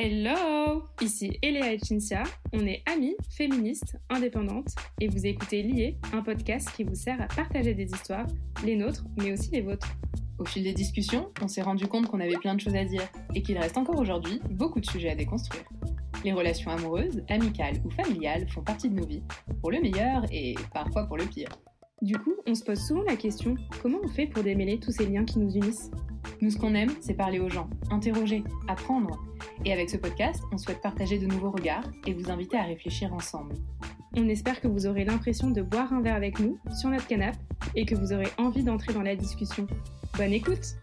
Hello Ici Eléa et Cinzia, on est amies, féministes, indépendantes, et vous écoutez Lié, un podcast qui vous sert à partager des histoires, les nôtres, mais aussi les vôtres. Au fil des discussions, on s'est rendu compte qu'on avait plein de choses à dire, et qu'il reste encore aujourd'hui beaucoup de sujets à déconstruire. Les relations amoureuses, amicales ou familiales font partie de nos vies, pour le meilleur et parfois pour le pire. Du coup, on se pose souvent la question, comment on fait pour démêler tous ces liens qui nous unissent? Nous, ce qu'on aime, c'est parler aux gens, interroger, apprendre. Et avec ce podcast, on souhaite partager de nouveaux regards et vous inviter à réfléchir ensemble. On espère que vous aurez l'impression de boire un verre avec nous sur notre canapé et que vous aurez envie d'entrer dans la discussion. Bonne écoute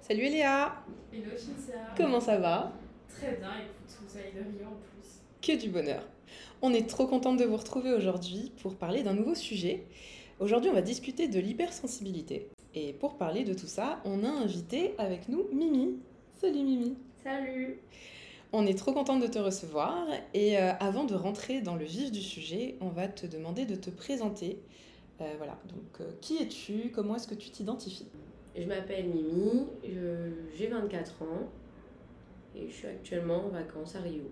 Salut Eléa Hello Cinzia Comment ça va? Très bien, écoute, vous avez de rire en plus. Que du bonheur On est trop contente de vous retrouver aujourd'hui pour parler d'un nouveau sujet. Aujourd'hui, on va discuter de l'hypersensibilité. Et pour parler de tout ça, on a invité avec nous Mimi. Salut Mimi Salut On est trop contente de te recevoir et euh, avant de rentrer dans le vif du sujet, on va te demander de te présenter. Euh, voilà, donc euh, qui es-tu? Comment est-ce que tu t'identifies? Je m'appelle Mimi, j'ai 24 ans et je suis actuellement en vacances à Rio.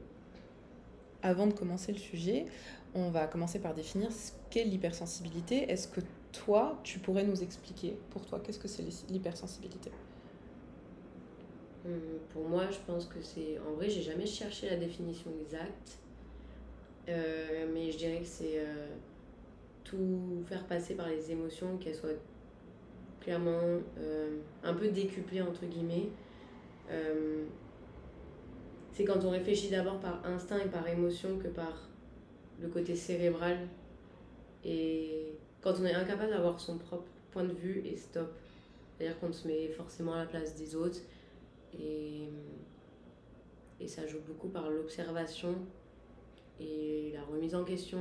Avant de commencer le sujet, on va commencer par définir ce qu'est l'hypersensibilité. Est-ce que toi, tu pourrais nous expliquer pour toi qu'est-ce que c'est l'hypersensibilité? Hum, Pour moi, je pense que c'est. En vrai, j'ai jamais cherché la définition exacte, Euh, mais je dirais que c'est euh, tout faire passer par les émotions, qu'elles soient clairement euh, un peu décuplées, entre guillemets. C'est quand on réfléchit d'abord par instinct et par émotion que par le côté cérébral. Et quand on est incapable d'avoir son propre point de vue et stop. C'est-à-dire qu'on se met forcément à la place des autres. Et, et ça joue beaucoup par l'observation et la remise en question.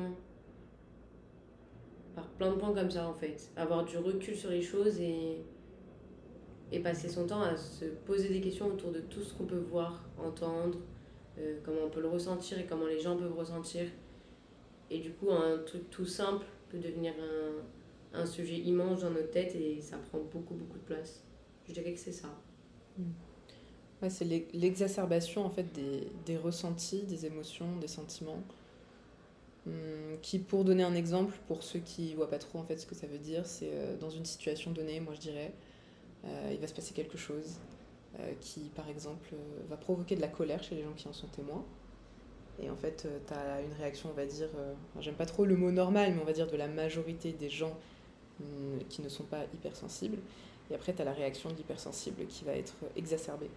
Par plein de points comme ça en fait. Avoir du recul sur les choses et, et passer son temps à se poser des questions autour de tout ce qu'on peut voir, entendre, euh, comment on peut le ressentir et comment les gens peuvent ressentir. Et du coup, un truc tout simple peut devenir un, un sujet immense dans notre tête et ça prend beaucoup, beaucoup de place. Je dirais que c'est ça. Ouais, c'est l'e- l'exacerbation en fait des, des ressentis, des émotions, des sentiments. Hum, qui, pour donner un exemple, pour ceux qui voient pas trop en fait ce que ça veut dire, c'est euh, dans une situation donnée, moi je dirais, il va se passer quelque chose euh, qui, par exemple, euh, va provoquer de la colère chez les gens qui en sont témoins. Et en fait, tu as une réaction, on va dire, euh, j'aime pas trop le mot normal, mais on va dire de la majorité des gens hum, qui ne sont pas hypersensibles. Et après, tu as la réaction de l'hypersensible qui va être exacerbée.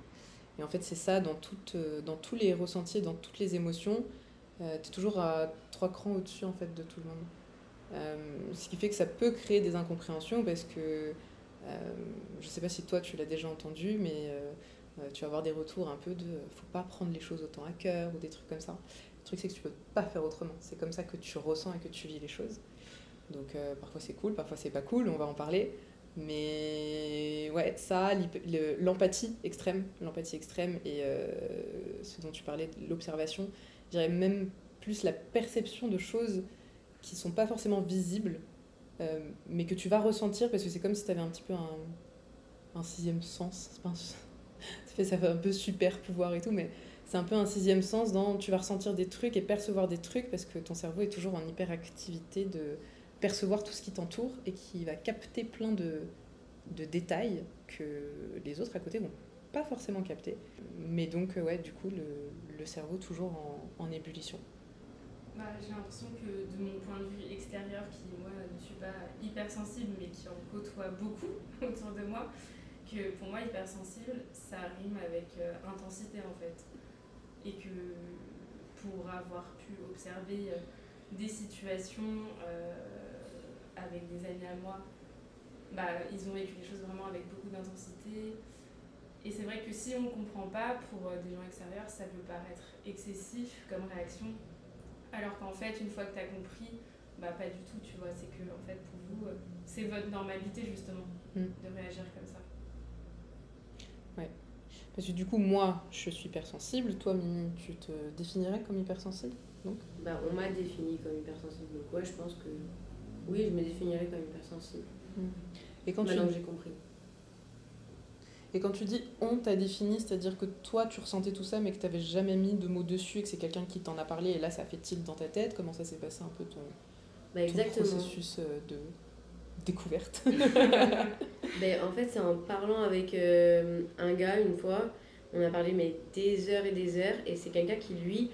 Et en fait, c'est ça dans, euh, dans tous les ressentis, dans toutes les émotions. tu es toujours à trois crans au-dessus en fait, de tout le monde. Euh, ce qui fait que ça peut créer des incompréhensions parce que euh, je sais pas si toi tu l'as déjà entendu, mais euh, euh, tu vas avoir des retours un peu de faut pas prendre les choses autant à cœur ou des trucs comme ça. Le truc, c'est que tu peux pas faire autrement. C'est comme ça que tu ressens et que tu vis les choses. Donc parfois c'est cool, parfois c'est pas cool, on va en parler. Mais ouais, ça, l'empathie extrême, l'empathie extrême et ce dont tu parlais, l'observation, je dirais même plus la perception de choses qui sont pas forcément visibles, euh, mais que tu vas ressentir parce que c'est comme si tu avais un petit peu un, un sixième sens. Ça, fait, ça fait un peu super pouvoir et tout, mais c'est un peu un sixième sens dans tu vas ressentir des trucs et percevoir des trucs parce que ton cerveau est toujours en hyperactivité de percevoir tout ce qui t'entoure et qui va capter plein de, de détails que les autres à côté vont pas forcément capter. Mais donc, euh, ouais, du coup, le, le cerveau toujours en, en ébullition. Bah, j'ai l'impression que de mon point de vue extérieur, qui moi ne suis pas hypersensible mais qui en côtoie beaucoup autour de moi, que pour moi hypersensible ça rime avec euh, intensité en fait. Et que pour avoir pu observer euh, des situations euh, avec des amis à moi, bah, ils ont vécu les choses vraiment avec beaucoup d'intensité. Et c'est vrai que si on ne comprend pas, pour des gens extérieurs, ça peut paraître excessif comme réaction. Alors qu'en fait, une fois que tu as compris, bah pas du tout, tu vois. C'est que en fait, pour vous, euh, c'est votre normalité justement Mm. de réagir comme ça. Parce que du coup, moi, je suis hypersensible. Toi, Mimi, tu te définirais comme hypersensible donc? Bah, on m'a défini comme hypersensible. Donc ouais, je pense que oui, je me définirais comme hypersensible. Et quand tu, Maintenant que j'ai compris. Et quand tu dis on t'a défini, c'est-à-dire que toi tu ressentais tout ça mais que tu n'avais jamais mis de mots dessus et que c'est quelqu'un qui t'en a parlé et là ça fait tilt dans ta tête, comment ça s'est passé un peu ton, bah, ton processus euh, de découverte ben, En fait c'est en parlant avec euh, un gars une fois, on a parlé mais des heures et des heures et c'est quelqu'un qui lui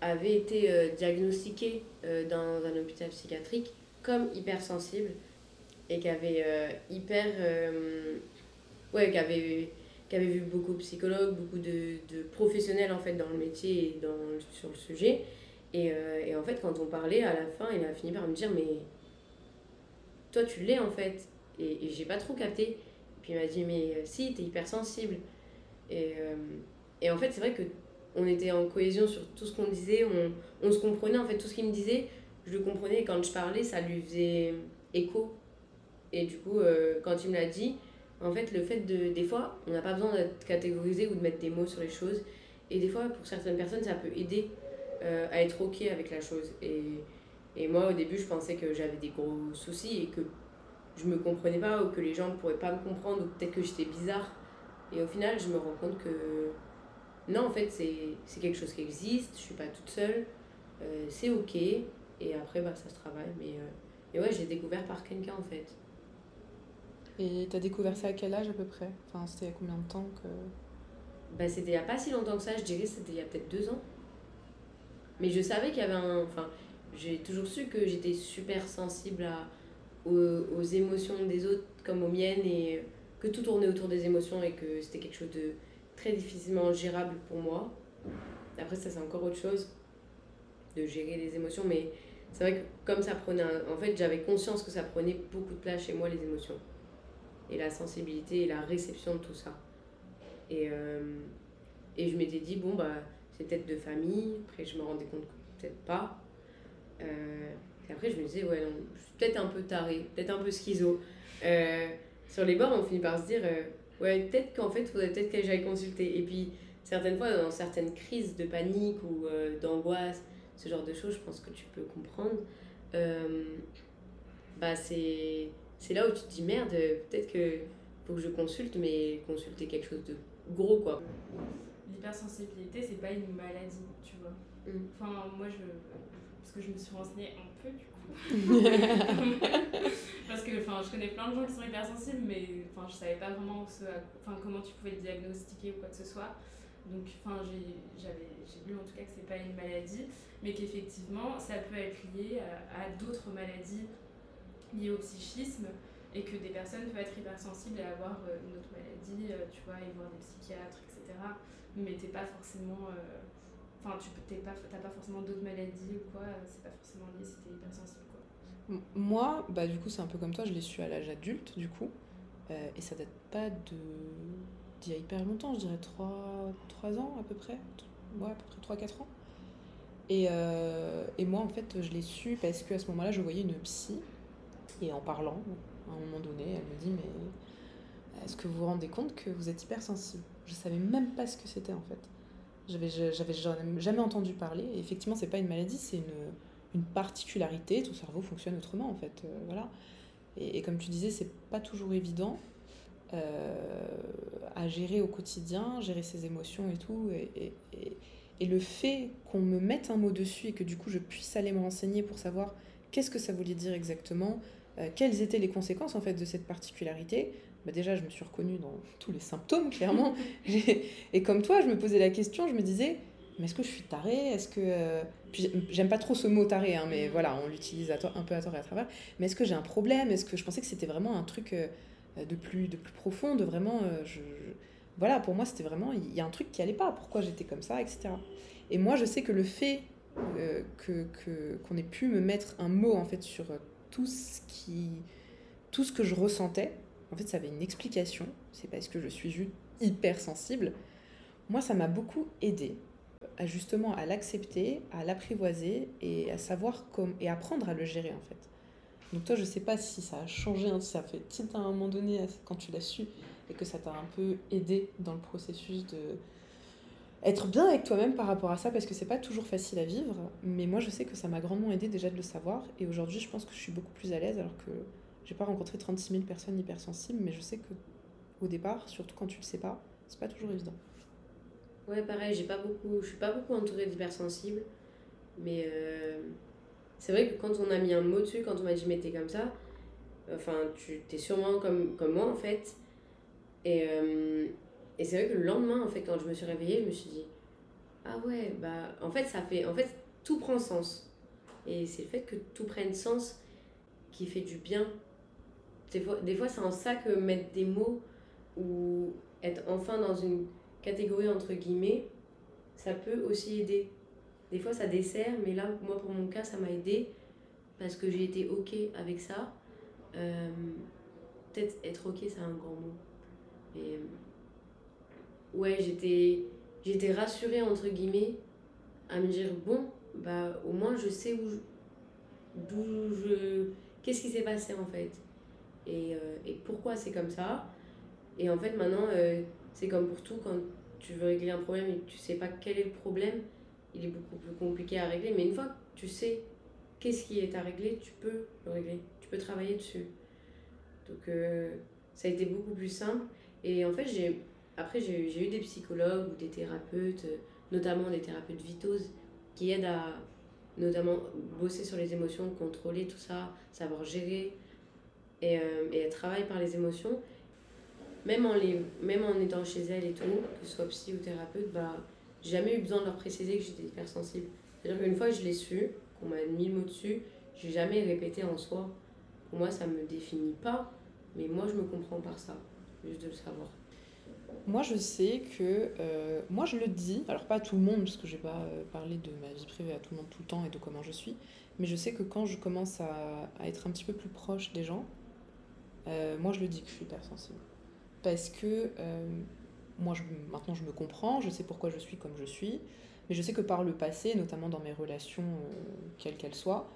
avait été euh, diagnostiqué dans un hôpital psychiatrique comme hypersensible et qui avait hyper ouais, qui avait, vu beaucoup de psychologues, beaucoup de, de, professionnels en fait dans le métier et dans, sur le sujet. Et, euh, et, en fait, quand on parlait, à la fin, il a fini par me dire Mais toi, tu l'es en fait. Et, et j'ai pas trop capté. Puis il m'a dit Mais euh, si, t'es hypersensible. Et, euh, et en fait, c'est vrai que on était en cohésion sur tout ce qu'on disait, on, on se comprenait en fait, tout ce qu'il me disait, je le comprenais et quand je parlais, ça lui faisait écho. Et du coup, quand il me l'a dit, en fait, le fait de. Des fois, on n'a pas besoin d'être catégorisé ou de mettre des mots sur les choses. Et des fois, pour certaines personnes, ça peut aider euh, à être OK avec la chose. Et, moi, au début, je pensais que j'avais des gros soucis et que je me comprenais pas ou que les gens ne pourraient pas me comprendre ou peut-être que j'étais bizarre. Et au final, je me rends compte que non, en fait, c'est quelque chose qui existe, je suis pas toute seule, euh, c'est ok. Et après, bah, ça se travaille. Mais, euh, et ouais, j'ai découvert par quelqu'un en fait. Et t'as découvert ça à quel âge à peu près? Enfin, c'était il y a combien de temps que... Bah, c'était il n'y a pas si longtemps que ça, je dirais c'était il y a peut-être deux ans. Mais je savais qu'il y avait un... Enfin, j'ai toujours su que j'étais super sensible à, aux, aux, émotions des autres comme aux miennes et que tout tournait autour des émotions et que c'était quelque chose de très difficilement gérable pour moi. Après ça c'est encore autre chose de gérer les émotions mais c'est vrai que comme ça prenait en fait j'avais conscience que ça prenait beaucoup de place chez moi les émotions et la sensibilité et la réception de tout ça. Et, euh, et je m'étais dit, bon, bah, c'est peut-être de famille. Après, je me rendais compte que peut-être pas. Euh, et après, je me disais, ouais, je suis peut-être un peu tarée, peut-être un peu schizo. Euh, sur les bords, on finit par se dire, ouais, peut-être qu'en fait, il faudrait peut-être que j'aille consulter. Et puis, certaines fois, dans certaines crises de panique ou d'angoisse, ce genre de choses, je pense que tu peux comprendre. bah, c'est c'est là où tu te dis merde, peut-être que faut que je consulte, mais consulter quelque chose de gros quoi. L'hypersensibilité, c'est pas une maladie, tu vois. Mm. Enfin, moi je. Parce que je me suis renseignée un peu du coup. parce que enfin, je connais plein de gens qui sont hypersensibles, mais enfin, je savais pas vraiment ce, enfin, comment tu pouvais le diagnostiquer ou quoi que ce soit. Donc, enfin, j'ai lu en tout cas que c'est pas une maladie, mais qu'effectivement, ça peut être lié à d'autres maladies liées au psychisme et que des personnes peuvent être hypersensibles et avoir euh, une autre maladie, euh, tu vois, et voir des psychiatres, etc. Mais t'es pas forcément. Euh, enfin, tu n'as pas, pas forcément d'autres maladies ou quoi, c'est pas forcément lié si t'es hypersensible, quoi. Moi, bah, du coup, c'est un peu comme toi, je l'ai su à l'âge adulte, du coup. et ça date pas de. d'il y a hyper longtemps, je dirais 3, 3 ans à peu près. Ouais, à peu près 3-4 ans. Et, et moi, en fait, je l'ai su parce qu'à ce moment-là, je voyais une psy et en parlant, à un moment donné, elle me dit Mais est-ce que vous vous rendez compte que vous êtes hypersensible? Je savais même pas ce que c'était en fait. J'avais, j'avais jamais entendu parler. Et effectivement, c'est pas une maladie, c'est une, une particularité. Ton cerveau fonctionne autrement en fait. Euh, voilà. Et, comme tu disais, c'est pas toujours évident euh, à gérer au quotidien, gérer ses émotions et tout. Et, le fait qu'on me mette un mot dessus et que du coup je puisse aller me renseigner pour savoir qu'est-ce que ça voulait dire exactement, euh, quelles étaient les conséquences en fait de cette particularité? Bah déjà je me suis reconnue dans tous les symptômes clairement. Et comme toi je me posais la question je me disais mais est-ce que je suis tarée? Est-ce que euh, j'aime pas trop ce mot taré hein, mais voilà on l'utilise un peu à tort et à travers. Mais est-ce que j'ai un problème? Est-ce que je pensais que c'était vraiment un truc euh, de plus de plus profond de vraiment je, voilà pour moi c'était vraiment il y a un truc qui allait pas. Pourquoi j'étais comme ça etc et moi je sais que le fait que qu'on ait pu me mettre un mot en fait sur tout ce, qui, tout ce que je ressentais, en fait, ça avait une explication. C'est parce que je suis juste hyper sensible. Moi, ça m'a beaucoup aidé à justement à l'accepter, à l'apprivoiser et à savoir comment et apprendre à le gérer en fait. Donc toi, je sais pas si ça a changé, hein, si ça fait tilt à un moment donné quand tu l'as su et que ça t'a un peu aidé dans le processus de être bien avec toi-même par rapport à ça parce que c'est pas toujours facile à vivre. Mais moi, je sais que ça m'a grandement aidé déjà de le savoir. Et aujourd'hui, je pense que je suis beaucoup plus à l'aise alors que j'ai pas rencontré 36 000 personnes hypersensibles, mais je sais que au départ, surtout quand tu le sais pas, c'est pas toujours évident. Ouais, pareil, j'ai pas beaucoup, je suis pas beaucoup entourée d'hypersensibles, mais euh, c'est vrai que quand on a mis un mot dessus, quand on m'a dit mais t'es comme ça, enfin tu t'es sûrement comme, comme moi en fait. Et, euh, et c'est vrai que le lendemain, en fait, quand je me suis réveillée, je me suis dit ah ouais, bah en fait ça fait, en fait tout prend sens. Et c'est le fait que tout prenne sens qui fait du bien. Des fois, des fois c'est en ça que mettre des mots ou être enfin dans une catégorie entre guillemets, ça peut aussi aider. Des fois ça dessert, mais là, moi pour mon cas, ça m'a aidé parce que j'ai été ok avec ça. Euh, Peut-être être ok, c'est un grand mot. Ouais, j'étais j'étais rassurée entre guillemets à me dire bon, bah au moins je sais où d'où je qu'est-ce qui s'est passé en fait et, euh, et pourquoi c'est comme ça? Et en fait maintenant euh, c'est comme pour tout, quand tu veux régler un problème et que tu sais pas quel est le problème, il est beaucoup plus compliqué à régler. Mais une fois que tu sais qu'est-ce qui est à régler, tu peux le régler, tu peux travailler dessus. Donc euh, ça a été beaucoup plus simple. Et en fait, j'ai après, j'ai eu des psychologues ou des thérapeutes, notamment des thérapeutes vitoses, qui aident à notamment bosser sur les émotions, contrôler tout ça, savoir gérer et, euh, et travailler par les émotions même en, les, même en étant chez elle et tout, que ce soit psy ou thérapeute, bah, j'ai jamais eu besoin de leur préciser que j'étais hypersensible. C'est-à-dire qu'une fois que je l'ai su, qu'on m'a mis le mot dessus, j'ai jamais répété en soi. Moi, ça me définit pas, mais moi, je me comprends par ça, juste de le savoir. Moi, je sais que. Euh, moi, je le dis, alors pas à tout le monde, parce que je vais pas euh, parler de ma vie privée à tout le monde tout le temps et de comment je suis, mais je sais que quand je commence à, à être un petit peu plus proche des gens, euh, moi, je le dis que je suis hypersensible parce que moi, je, maintenant, je me comprends, je sais pourquoi je suis comme je suis, mais je sais que par le passé, notamment dans mes relations, quelles qu'elles soient,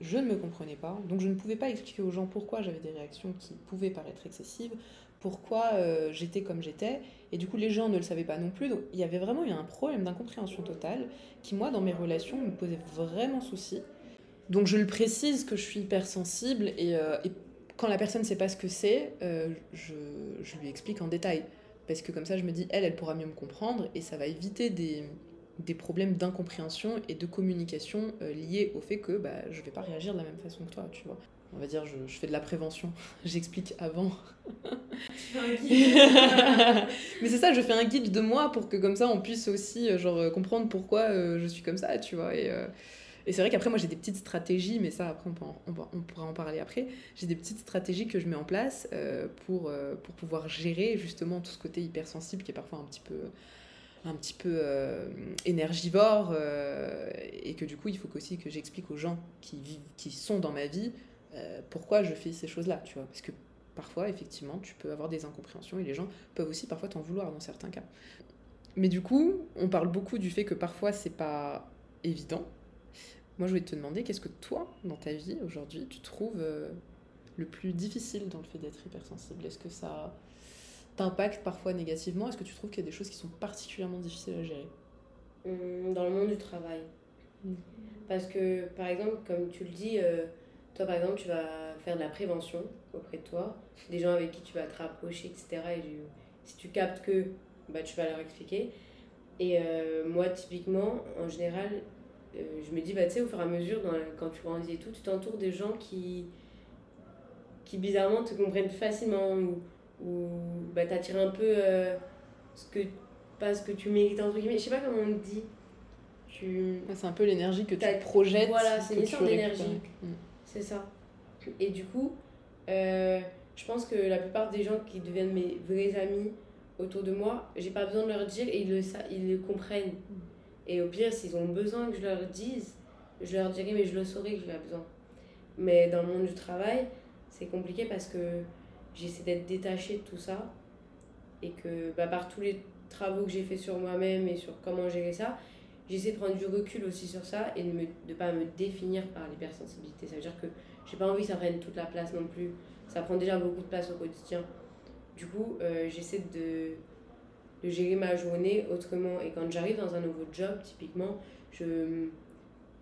je ne me comprenais pas, donc je ne pouvais pas expliquer aux gens pourquoi j'avais des réactions qui pouvaient paraître excessives, pourquoi j'étais comme j'étais, et du coup les gens ne le savaient pas non plus, donc il y avait vraiment eu un problème d'incompréhension totale qui, moi, dans mes relations, me posait vraiment souci. Donc je le précise que je suis hypersensible et, et quand la personne ne sait pas ce que c'est, euh, je, lui explique en détail. Parce que comme ça, je me dis, elle, elle pourra mieux me comprendre et ça va éviter des, des problèmes d'incompréhension et de communication euh, liés au fait que bah, je ne vais pas réagir de la même façon que toi, tu vois. On va dire, je, je fais de la prévention. J'explique avant. Mais c'est ça, je fais un guide de moi pour que comme ça, on puisse aussi euh, genre, comprendre pourquoi je suis comme ça, tu vois. Et, et c'est vrai qu'après, moi, j'ai des petites stratégies, mais ça, après, on, on, pourra en parler après. J'ai des petites stratégies que je mets en place euh, pour, euh, pour pouvoir gérer justement tout ce côté hypersensible qui est parfois un petit peu un petit peu euh, énergivore et que du coup il faut aussi que j'explique aux gens qui vivent qui sont dans ma vie pourquoi je fais ces choses là tu vois? Parce que parfois effectivement tu peux avoir des incompréhensions et les gens peuvent aussi parfois t'en vouloir dans certains cas. Mais du coup on parle beaucoup du fait que parfois c'est pas évident. Moi, je voulais te demander, qu'est-ce que toi, dans ta vie aujourd'hui, tu trouves euh, le plus difficile dans le fait d'être hypersensible? Est-ce que ça t'impacte parfois négativement? Est-ce que tu trouves qu'il y a des choses qui sont particulièrement difficiles à gérer? Hum, Dans le monde du travail. Mmh. Parce que, par exemple, comme tu le dis, euh, toi, par exemple, tu vas faire de la prévention auprès de toi, des gens avec qui tu vas te rapprocher, etc. Et si tu captes que, bah, tu vas leur expliquer. Et euh, moi, typiquement, en général, euh, je me dis, bah, tu sais, au fur et à mesure, dans, quand tu grandis et tout, tu t'entoures des gens qui, qui bizarrement te comprennent facilement ou, ou bah, t'attirent un peu euh, ce que, pas ce que tu mérites, entre guillemets. Je sais pas comment on dit. Tu... C'est un peu l'énergie que tu projettes. Voilà, c'est une histoire d'énergie. C'est ça. Et du coup, euh, je pense que la plupart des gens qui deviennent mes vrais amis autour de moi, j'ai pas besoin de leur dire et ils le, ils le comprennent. Mm. Et au pire, s'ils ont besoin que je leur dise, je leur dirai, mais je le saurai que j'ai besoin. Mais dans le monde du travail, c'est compliqué parce que j'essaie d'être détachée de tout ça. Et que bah, par tous les travaux que j'ai fait sur moi-même et sur comment gérer ça, j'essaie de prendre du recul aussi sur ça et de ne pas me définir par l'hypersensibilité. Ça veut dire que j'ai pas envie que ça prenne toute la place non plus. Ça prend déjà beaucoup de place au quotidien. Du coup, euh, j'essaie de gérer ma journée autrement. Et quand j'arrive dans un nouveau job, typiquement, je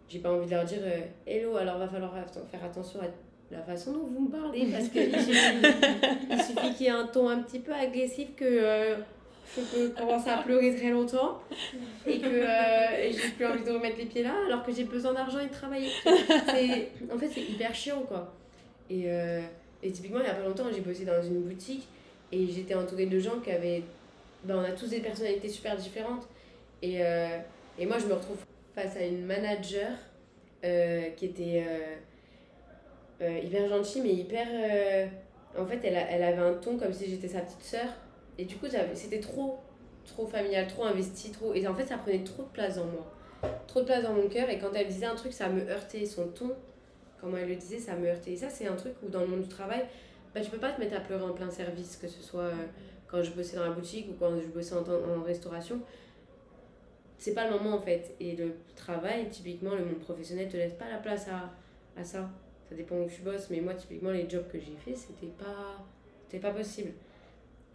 j'ai pas envie de leur dire euh, Hello, alors va falloir faire attention à la façon dont vous me parlez, parce suffit, il suffit qu'il y ait un ton un petit peu agressif que euh, je peux commencer à pleurer très longtemps et que euh, j'ai plus envie de remettre les pieds là alors que j'ai besoin d'argent et de travailler. En fait, c'est hyper chiant quoi. Et, euh, et typiquement, il y a pas longtemps, j'ai bossé dans une boutique et j'étais entourée de gens qui avaient. Ben, on a tous des personnalités super différentes. Et, euh, et moi, je me retrouve face à une manager euh, qui était hyper gentille, mais hyper. en fait, elle, a- elle avait un ton comme si j'étais sa petite sœur. Et du coup, c'était trop, trop familial, trop investi, trop. Et en fait, ça prenait trop de place dans moi. Trop de place dans mon cœur. Et quand elle disait un truc, ça me heurtait. Son ton, comment elle le disait, ça me heurtait. Et ça, c'est un truc où dans le monde du travail, bah, tu peux pas te mettre à pleurer en plein service, que ce soit euh, quand je bossais dans la boutique ou quand je bossais en, en restauration. C'est pas le moment en fait. Et le travail, typiquement, le monde professionnel te laisse pas la place à, à ça. Ça dépend où tu bosses, mais moi, typiquement, les jobs que j'ai fait, c'était pas, c'était pas possible.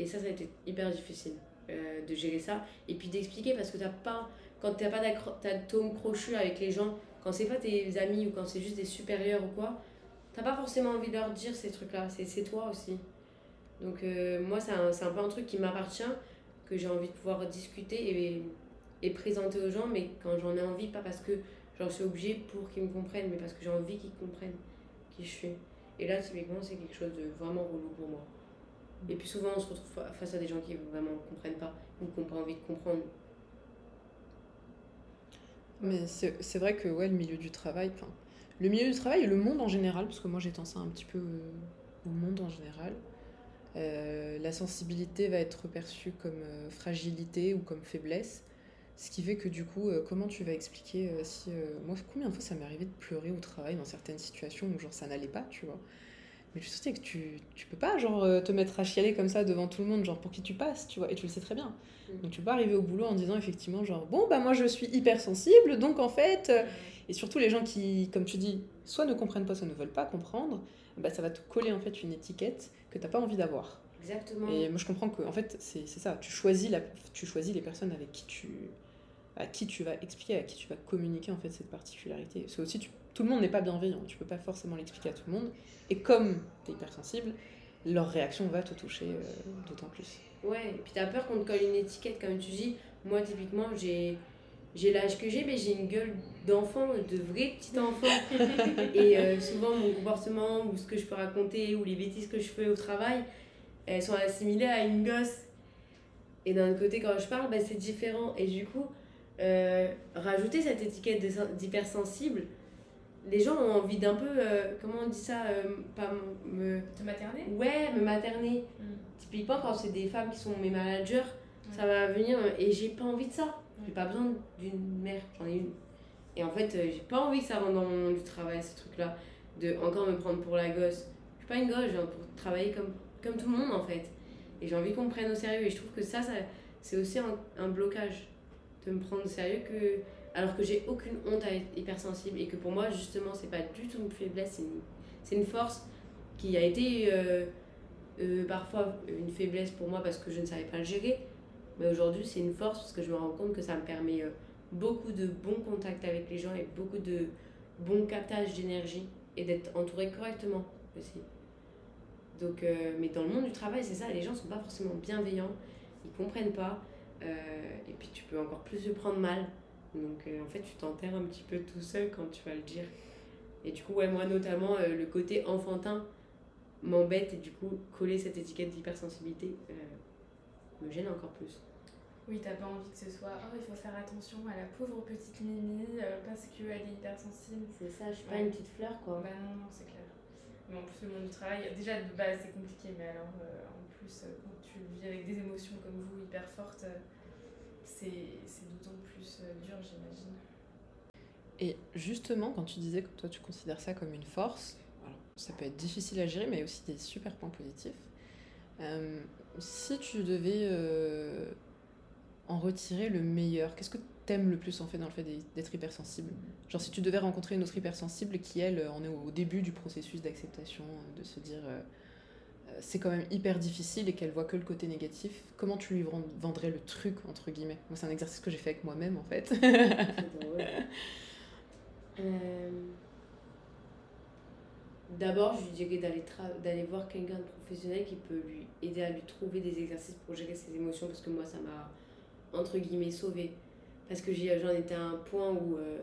Et ça, ça a été hyper difficile euh, de gérer ça. Et puis d'expliquer parce que t'as pas, quand t'as pas d'atome crochu avec les gens, quand c'est pas tes amis ou quand c'est juste des supérieurs ou quoi, t'as pas forcément envie de leur dire ces trucs-là. C'est, toi aussi. Donc euh, moi, c'est un, c'est un peu un truc qui m'appartient, que j'ai envie de pouvoir discuter et, et présenter aux gens, mais quand j'en ai envie, pas parce que j'en suis obligée pour qu'ils me comprennent, mais parce que j'ai envie qu'ils comprennent qui je suis. Et là, typiquement, c'est quelque chose de vraiment relou pour moi. Et puis souvent, on se retrouve fa- face à des gens qui vraiment ne comprennent pas ou qui n'ont pas envie de comprendre. Mais c'est vrai que ouais, le milieu du travail, le milieu du travail et le monde en général, parce que moi j'étends ça un petit peu euh, au monde en général, euh, la sensibilité va être perçue comme euh, fragilité ou comme faiblesse. Ce qui fait que du coup, comment tu vas expliquer si... moi, combien de fois ça m'est arrivé de pleurer au travail dans certaines situations où genre ça n'allait pas, tu vois? Mais je sais que tu, tu peux pas genre euh, te mettre à chialer comme ça devant tout le monde, genre pour qui tu passes, tu vois, et tu le sais très bien. Mm. Donc tu peux pas arriver au boulot en disant effectivement genre bon bah moi je suis hypersensible, donc en fait... euh, et surtout les gens qui, comme tu dis, soit ne comprennent pas, soit ne veulent pas comprendre, bah ça va te coller en fait une étiquette que t'as pas envie d'avoir. Exactement. Et moi, je comprends que, en fait, c'est c'est ça. Tu choisis, la, tu choisis les personnes avec qui tu, à qui tu vas expliquer, à qui tu vas communiquer, en fait, cette particularité. Parce que aussi, tu- tout le monde n'est pas bienveillant. Tu peux pas forcément l'expliquer à tout le monde. Et comme tu es hypersensible, leur réaction va te toucher euh, d'autant plus. Ouais, et puis t'as peur qu'on te colle une étiquette, comme tu dis. Moi, typiquement, j'ai. J'ai l'âge que j'ai, mais j'ai une gueule d'enfant, de vrai petit enfant. Et euh, souvent, mon comportement, ou ce que je peux raconter, ou les bêtises que je fais au travail, elles sont assimilées à une gosse. Et d'un autre côté, quand je parle, bah, c'est différent. Et du coup, euh, rajouter cette étiquette d'hypersensible, les gens ont envie d'un peu, euh, comment on dit ça, euh, pas me... Te materner? Ouais, me materner. Mm. Typiquement, quand c'est des femmes qui sont mes managers, ça va venir et j'ai pas envie de ça. J'ai pas besoin d'une mère, j'en ai une. Et en fait, j'ai pas envie que ça rentre dans mon monde du travail, ces trucs-là. De encore me prendre pour la gosse. Je suis pas une gosse, je viens pour travailler comme, comme tout le monde en fait. Et j'ai envie qu'on me prenne au sérieux. Et je trouve que ça, ça c'est aussi un, un blocage. De me prendre au sérieux que. Alors que j'ai aucune honte à être hypersensible. Et que pour moi, justement, c'est pas du tout une faiblesse, c'est une, une force qui a été euh, euh, parfois une faiblesse pour moi parce que je ne savais pas le gérer. Mais aujourd'hui, c'est une force parce que je me rends compte que ça me permet euh, beaucoup de bons contacts avec les gens et beaucoup de bons captages d'énergie et d'être entouré correctement aussi. Donc, mais dans le monde du travail, c'est ça, les gens sont pas forcément bienveillants, ils comprennent pas, et puis tu peux encore plus le prendre mal. Donc euh, en fait, tu t'enterres un petit peu tout seul quand tu vas le dire. Et du coup, ouais, moi notamment, euh, le côté enfantin m'embête et du coup, coller cette étiquette d'hypersensibilité euh, me gêne encore plus. Oui, t'as pas envie que ce soit oh, il faut faire attention à la pauvre petite Mimi euh, parce qu'elle est hypersensible. C'est ça, je suis pas une petite fleur quoi. Bah non, non, c'est clair. Mais en plus, le monde du travail, déjà de base, c'est compliqué, mais alors euh, en plus, euh, quand tu vis avec des émotions comme vous hyper fortes, c'est d'autant plus euh, dur, j'imagine. Et justement, quand tu disais que toi, tu considères ça comme une force, alors, ça peut être difficile à gérer, mais aussi des super points positifs. Si tu devais en retirer le meilleur, qu'est-ce que le plus en fait dans le fait d'être hypersensible Genre si tu devais rencontrer une autre hypersensible qui elle en est au début du processus d'acceptation, de se dire euh, euh, c'est quand même hyper difficile et qu'elle voit que le côté négatif, comment tu lui vend- vendrais le truc entre guillemets? Moi c'est un exercice que j'ai fait avec moi-même en fait. Euh, d'abord, je lui dirais d'aller d'aller voir quelqu'un de professionnel qui peut lui aider à lui trouver des exercices pour gérer ses émotions parce que moi, ça m'a, entre guillemets, sauvé. Parce que j'ai- j'en étais à un point où, euh,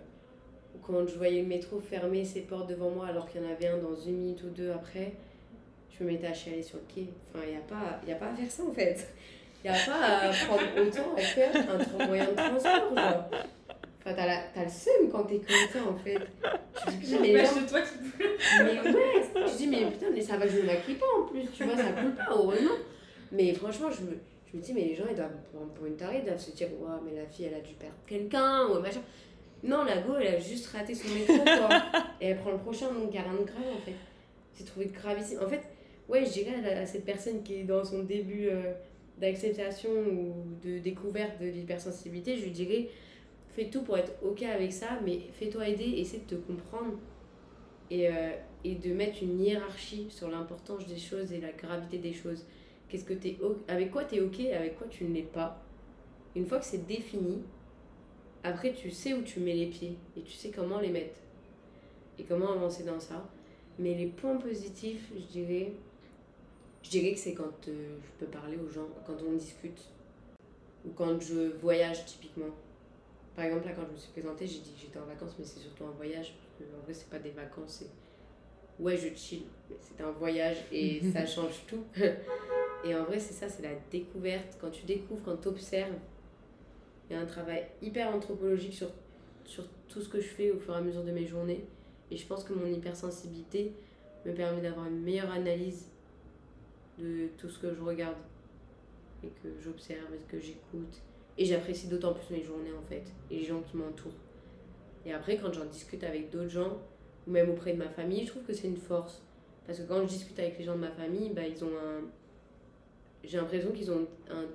où quand je voyais le métro fermer ses portes devant moi alors qu'il y en avait un dans une minute ou deux après, je me mettais à chialer sur le quai. Enfin, il n'y a, pas- y a pas à faire ça en fait. Il n'y a pas à prendre autant à faire un moyen de transport. Genre. Enfin, t'as, la- t'as le seum quand t'es comme ça en fait. Je me dis, mais toi qui mais ouais, je dis, mais putain, mais ça va, je ne maquille pas en plus, tu vois, ça coule pas, heureusement. Mais franchement, je me, je me dis, mais les gens, ils doivent prendre pour une tarée, ils doivent se dire, ouais, mais la fille, elle a dû perdre quelqu'un, ou machin. Non, la go, elle a juste raté son métro, quoi. Et elle prend le prochain, donc il n'y a rien de grave, en fait. J'ai trouvé gravissime. En fait, ouais, je dirais à cette personne qui est dans son début euh, d'acceptation ou de découverte de l'hypersensibilité, je lui dirais, fais tout pour être OK avec ça, mais fais-toi aider, essaie de te comprendre et, euh, et de mettre une hiérarchie sur l'importance des choses et la gravité des choses. Qu'est-ce que t'es o- avec quoi tu es OK et avec quoi tu ne l'es pas. Une fois que c'est défini, après tu sais où tu mets les pieds et tu sais comment les mettre et comment avancer dans ça. Mais les points positifs, je dirais, je dirais que c'est quand euh, je peux parler aux gens, quand on discute ou quand je voyage typiquement. Par exemple, là, quand je me suis présentée, j'ai dit que j'étais en vacances, mais c'est surtout un voyage. Parce que, en vrai, c'est pas des vacances. c'est- Ouais, je chill, mais c'est un voyage et ça change tout. Et en vrai, c'est ça, c'est la découverte. Quand tu découvres, quand tu observes, il y a un travail hyper anthropologique sur, sur tout ce que je fais au fur et à mesure de mes journées. Et je pense que mon hypersensibilité me permet d'avoir une meilleure analyse de tout ce que je regarde et que j'observe et que j'écoute. Et j'apprécie d'autant plus mes journées en fait, et les gens qui m'entourent. Et après, quand j'en discute avec d'autres gens, ou même auprès de ma famille, je trouve que c'est une force. Parce que quand je discute avec les gens de ma famille, bah, ils ont un. J'ai l'impression qu'ils ont un,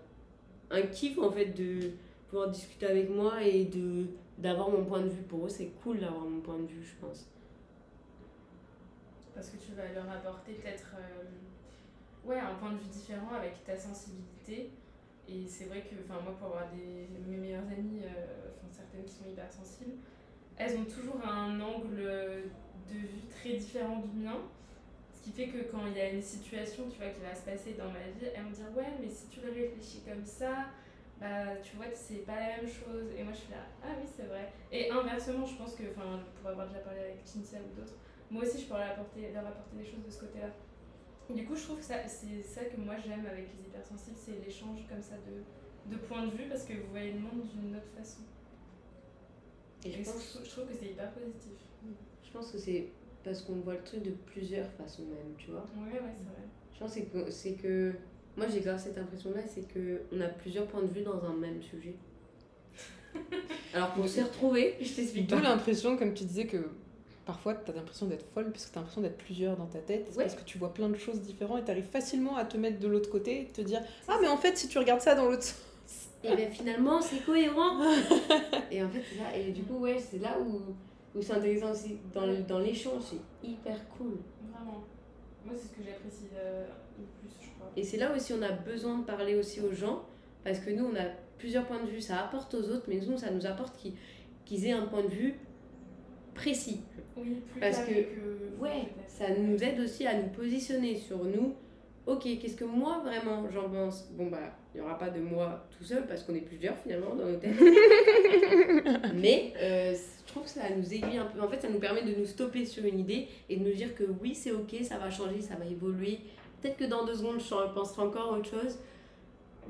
un kiff en fait de pouvoir discuter avec moi et de d'avoir mon point de vue. Pour eux, c'est cool d'avoir mon point de vue, je pense. Parce que tu vas leur apporter peut-être euh, ouais, un point de vue différent avec ta sensibilité. Et c'est vrai que enfin, moi, pour avoir des, mes meilleures amies, euh, certaines qui sont hypersensibles, elles ont toujours un angle de vue très différent du mien. Qui fait que quand il y a une situation tu vois, qui va se passer dans ma vie, elles vont dire Ouais, mais si tu le réfléchis comme ça, bah, tu vois, c'est pas la même chose. Et moi, je suis là Ah oui, c'est vrai. Et inversement, je pense que, enfin, pour avoir déjà parlé avec Cynthia ou d'autres, moi aussi, je pourrais leur apporter, leur apporter des choses de ce côté-là. Du coup, je trouve que c'est ça que moi j'aime avec les hypersensibles, c'est l'échange comme ça de, de points de vue parce que vous voyez le monde d'une autre façon. Et je Et pense, je, je trouve que c'est hyper positif. je pense que c'est parce qu'on voit le truc de plusieurs façons même, tu vois. Ouais, ouais, c'est vrai. Je pense que c'est que, moi j'ai grave cette impression-là, c'est que on a plusieurs points de vue dans un même sujet. Alors pour se retrouver, je t'explique D'où l'impression, comme tu disais, que parfois tu as l'impression d'être folle parce que tu as l'impression d'être plusieurs dans ta tête. Ouais. Parce que tu vois plein de choses différentes et tu arrives facilement à te mettre de l'autre côté et te dire Ah, mais en fait, si tu regardes ça dans l'autre sens. Et ben finalement c'est cohérent. et en fait c'est ça. Et du coup ouais c'est là où, où c'est intéressant aussi dans, le- dans l'échange, c'est hyper cool. Vraiment. Moi, c'est ce que j'apprécie euh, le plus, je crois. Et c'est là aussi on a besoin de parler aussi aux gens parce que nous on a plusieurs points de vue, ça apporte aux autres, mais nous ça nous apporte qu'ils qu'ils aient un point de vue précis. Oui, plus Parce que- vous, Ouais, ça nous aide aussi à nous positionner sur nous. Ok, qu'est-ce que moi vraiment j'en pense? Bon bah, il n'y aura pas de moi tout seul parce qu'on est plusieurs finalement dans nos têtes. Mais euh, trouve que ça nous aiguille un peu. En fait, ça nous permet de nous stopper sur une idée et de nous dire que oui, c'est ok, ça va changer, ça va évoluer. Peut-être que dans deux secondes, je penserai encore à autre chose.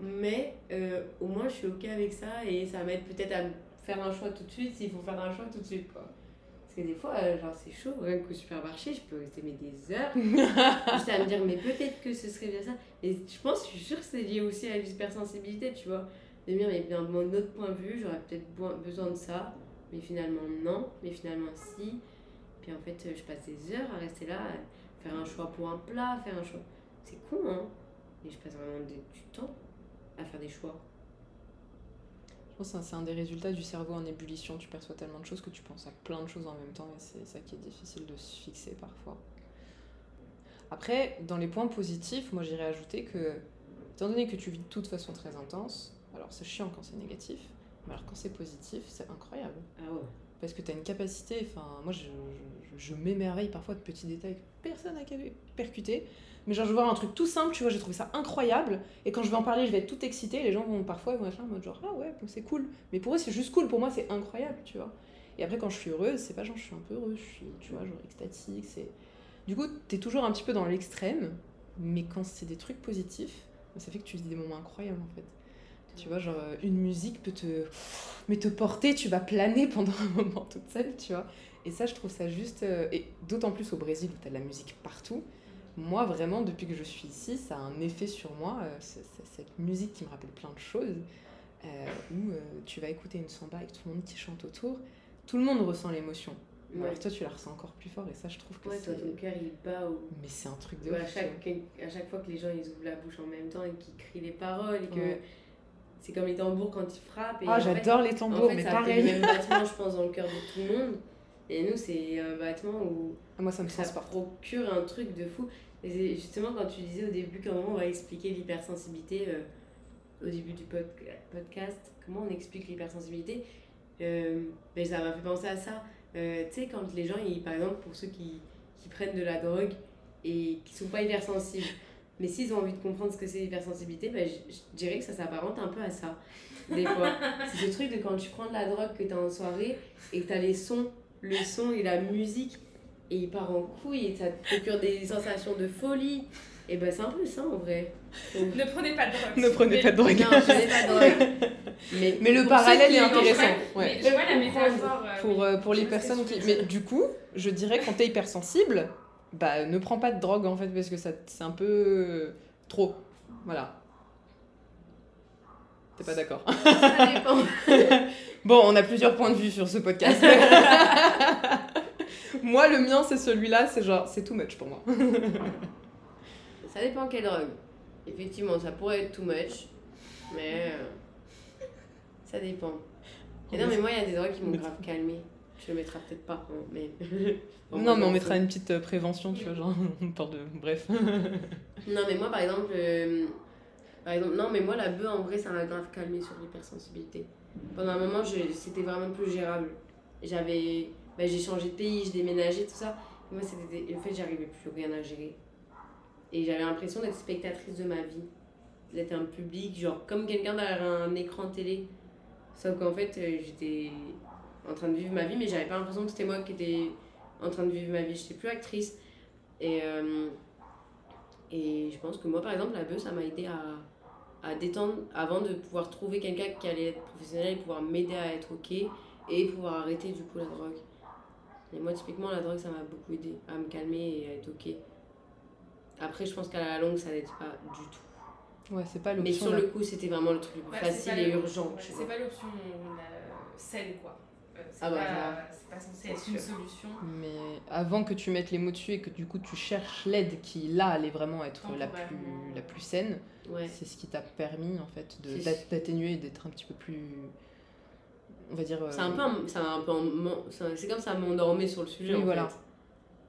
Mais euh, au moins, je suis ok avec ça et ça m'aide peut-être à faire un choix tout de suite s'il faut faire un choix tout de suite. Quoi. Parce que des fois, euh, genre, c'est chaud, rien qu'au supermarché, je peux rester mais des heures juste à me dire, mais peut-être que ce serait bien ça. Et je pense, je suis sûre que c'est lié aussi à l'hypersensibilité, tu vois. De me dire, mais bien, mon autre point de vue, j'aurais peut-être besoin de ça, mais finalement non, mais finalement si. Puis en fait, je passe des heures à rester là, à faire un choix pour un plat, faire un choix. C'est con, hein. Et je passe vraiment du temps à faire des choix. Je pense que c'est un des résultats du cerveau en ébullition. Tu perçois tellement de choses que tu penses à plein de choses en même temps et c'est ça qui est difficile de se fixer parfois. Après, dans les points positifs, moi j'irais ajouter que, étant donné que tu vis de toute façon très intense, alors c'est chiant quand c'est négatif, alors quand c'est positif, c'est incroyable. Ah ouais. Parce que tu as une capacité, enfin, moi je, je, je m'émerveille parfois de petits détails que personne n'a percuté. Mais genre, je vois un truc tout simple, tu vois, j'ai trouvé ça incroyable. Et quand je vais en parler, je vais être tout excitée. Les gens vont parfois vont être en mode genre, ah ouais, c'est cool. Mais pour eux, c'est juste cool. Pour moi, c'est incroyable, tu vois. Et après, quand je suis heureuse, c'est pas genre, je suis un peu heureuse, je suis, tu vois, genre extatique. C'est... Du coup, t'es toujours un petit peu dans l'extrême. Mais quand c'est des trucs positifs, ça fait que tu vis des moments incroyables en fait. Tu vois, genre une musique peut te, mais te porter, tu vas planer pendant un moment toute seule, tu vois. Et ça, je trouve ça juste. euh, Et d'autant plus au Brésil où tu as de la musique partout. Moi, vraiment, depuis que je suis ici, ça a un effet sur moi. euh, cette musique qui me rappelle plein de choses. euh, où euh, tu vas écouter une samba avec tout le monde qui chante autour. Tout le monde ressent l'émotion. Ouais. Alors toi, tu la ressens encore plus fort. Et ça, je trouve que Ouais, toi, c'est. ton cœur il bat au. Mais c'est un truc de Ouais, ouf. à, chaque, à chaque fois que les gens ils ouvrent la bouche en même temps et qu'ils crient les paroles et que Ouais. C'est comme les tambours quand ils frappent. Et Ah, en fait- j'adore les En tambours, fait, mais ça pareil. le même battement, je pense, dans le cœur de tout le monde. Et nous, c'est un battement où Ah, Moi, ça me ça procure un truc de fou. Et justement, quand tu disais au début comment on va expliquer l'hypersensibilité euh, au début du pod- podcast, comment on explique l'hypersensibilité, euh, ben, ça m'a fait penser à ça. Euh, tu sais, quand les gens, ils, par exemple, pour ceux qui, qui prennent de la drogue et qui sont pas hypersensibles, mais s'ils ont envie de comprendre ce que c'est l'hypersensibilité, ben, je, je dirais que ça s'apparente un peu à ça. Des fois. c'est ce truc de quand tu prends de la drogue, que tu es en soirée et que tu as les sons, le son et la musique, et il part en couille et ça te procure des sensations de folie. Et ben c'est un peu ça en vrai. Donc, Ne prenez pas de drogue. Ne prenez pas de drogue. non, je n'ai pas de drogue. Mais, Mais le pour parallèle est les intéressant. Ouais. Mais je vois la métaphore. euh, Pour, oui. euh, pour les ce que personnes qui. Mais du coup, je dirais quand t'es hypersensible, bah ne prends pas de drogue en fait, parce que ça c'est un peu euh, trop. Voilà. T'es pas d'accord Ça dépend. Bon, on a plusieurs points de vue sur ce podcast. moi, le mien, c'est celui-là, c'est genre, c'est too much pour moi. Ça dépend quelle drogue. Effectivement, ça pourrait être too much, mais euh, ça dépend. Et non, mais moi, il y a des drogues qui m'ont grave calmé. Je le mettrai peut-être pas, hein, mais. non, mais on mettra une petite euh, prévention, tu vois, genre, on parle de. Bref. Non, mais moi, par exemple, euh, par exemple, non, mais moi, la bœuf, en vrai, ça m'a grave calmé sur l'hypersensibilité. Pendant un moment, je- c'était vraiment plus gérable. J'avais, bah, j'ai changé de pays, j'ai déménagé, tout ça. Et moi, c'était, en fait, j'arrivais plus rien à gérer. Et j'avais l'impression d'être spectatrice de ma vie, d'être un public, genre comme quelqu'un derrière un écran télé. Sauf qu'en fait, euh, j'étais en train de vivre ma vie, mais j'avais pas l'impression que c'était moi qui étais en train de vivre ma vie. J'étais plus actrice. Et, euh, et je pense que moi, par exemple, la bœuf, ça m'a aidé à, à détendre avant de pouvoir trouver quelqu'un qui allait être professionnel et pouvoir m'aider à être ok et pouvoir arrêter du coup la drogue. Et moi, typiquement, la drogue, ça m'a beaucoup aidé à me calmer et à être ok. Après, je pense qu'à la longue, ça n'aide pas du tout. Ouais, c'est pas Mais l'option. sur la- le coup, c'était vraiment le truc le plus Ouais, facile et urgent. ouais, c'est pas l'option la saine, quoi. Euh, c'est Ah bah, pas, pas censé être une solution. Mais avant que tu mettes les mots dessus et que du coup tu cherches l'aide qui là allait vraiment être la plus, la plus saine, Ouais. c'est ce qui t'a permis en fait d'atténuer et d'être un petit peu plus. On va dire. euh, C'est un peu, un- peu, c'est c'est comme ça m'endormait sur le sujet. Oui, en voilà. fait.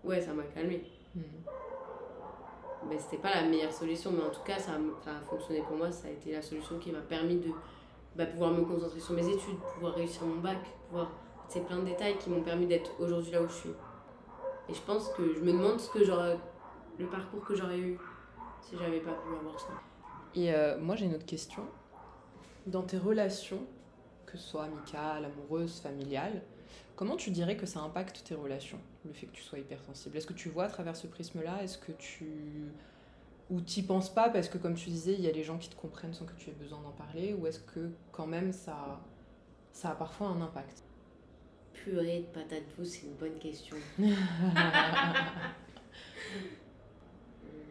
Ouais, ça m'a calmé. hmm. Mais c'était pas la meilleure solution, mais en tout cas, ça, ça a fonctionné pour moi. Ça a été la solution qui m'a permis de bah, pouvoir me concentrer sur mes études, pouvoir réussir mon bac, pouvoir. C'est plein de détails qui m'ont permis d'être aujourd'hui là où je suis. Et je pense que je me demande ce que j'aurais. le parcours que j'aurais eu si j'avais pas pu avoir ça. Et euh, moi j'ai une autre question. Dans tes relations, que ce soit amicales, amoureuses, familiales, comment tu dirais que ça impacte tes relations, le fait que tu sois hypersensible? Est-ce que tu vois à travers ce prisme-là? Est-ce que tu. Ou t'y penses pas parce que, comme tu disais, il y a les gens qui te comprennent sans que tu aies besoin d'en parler Ou est-ce que, quand même, ça, ça a parfois un impact? Purée de patates douces, c'est une bonne question.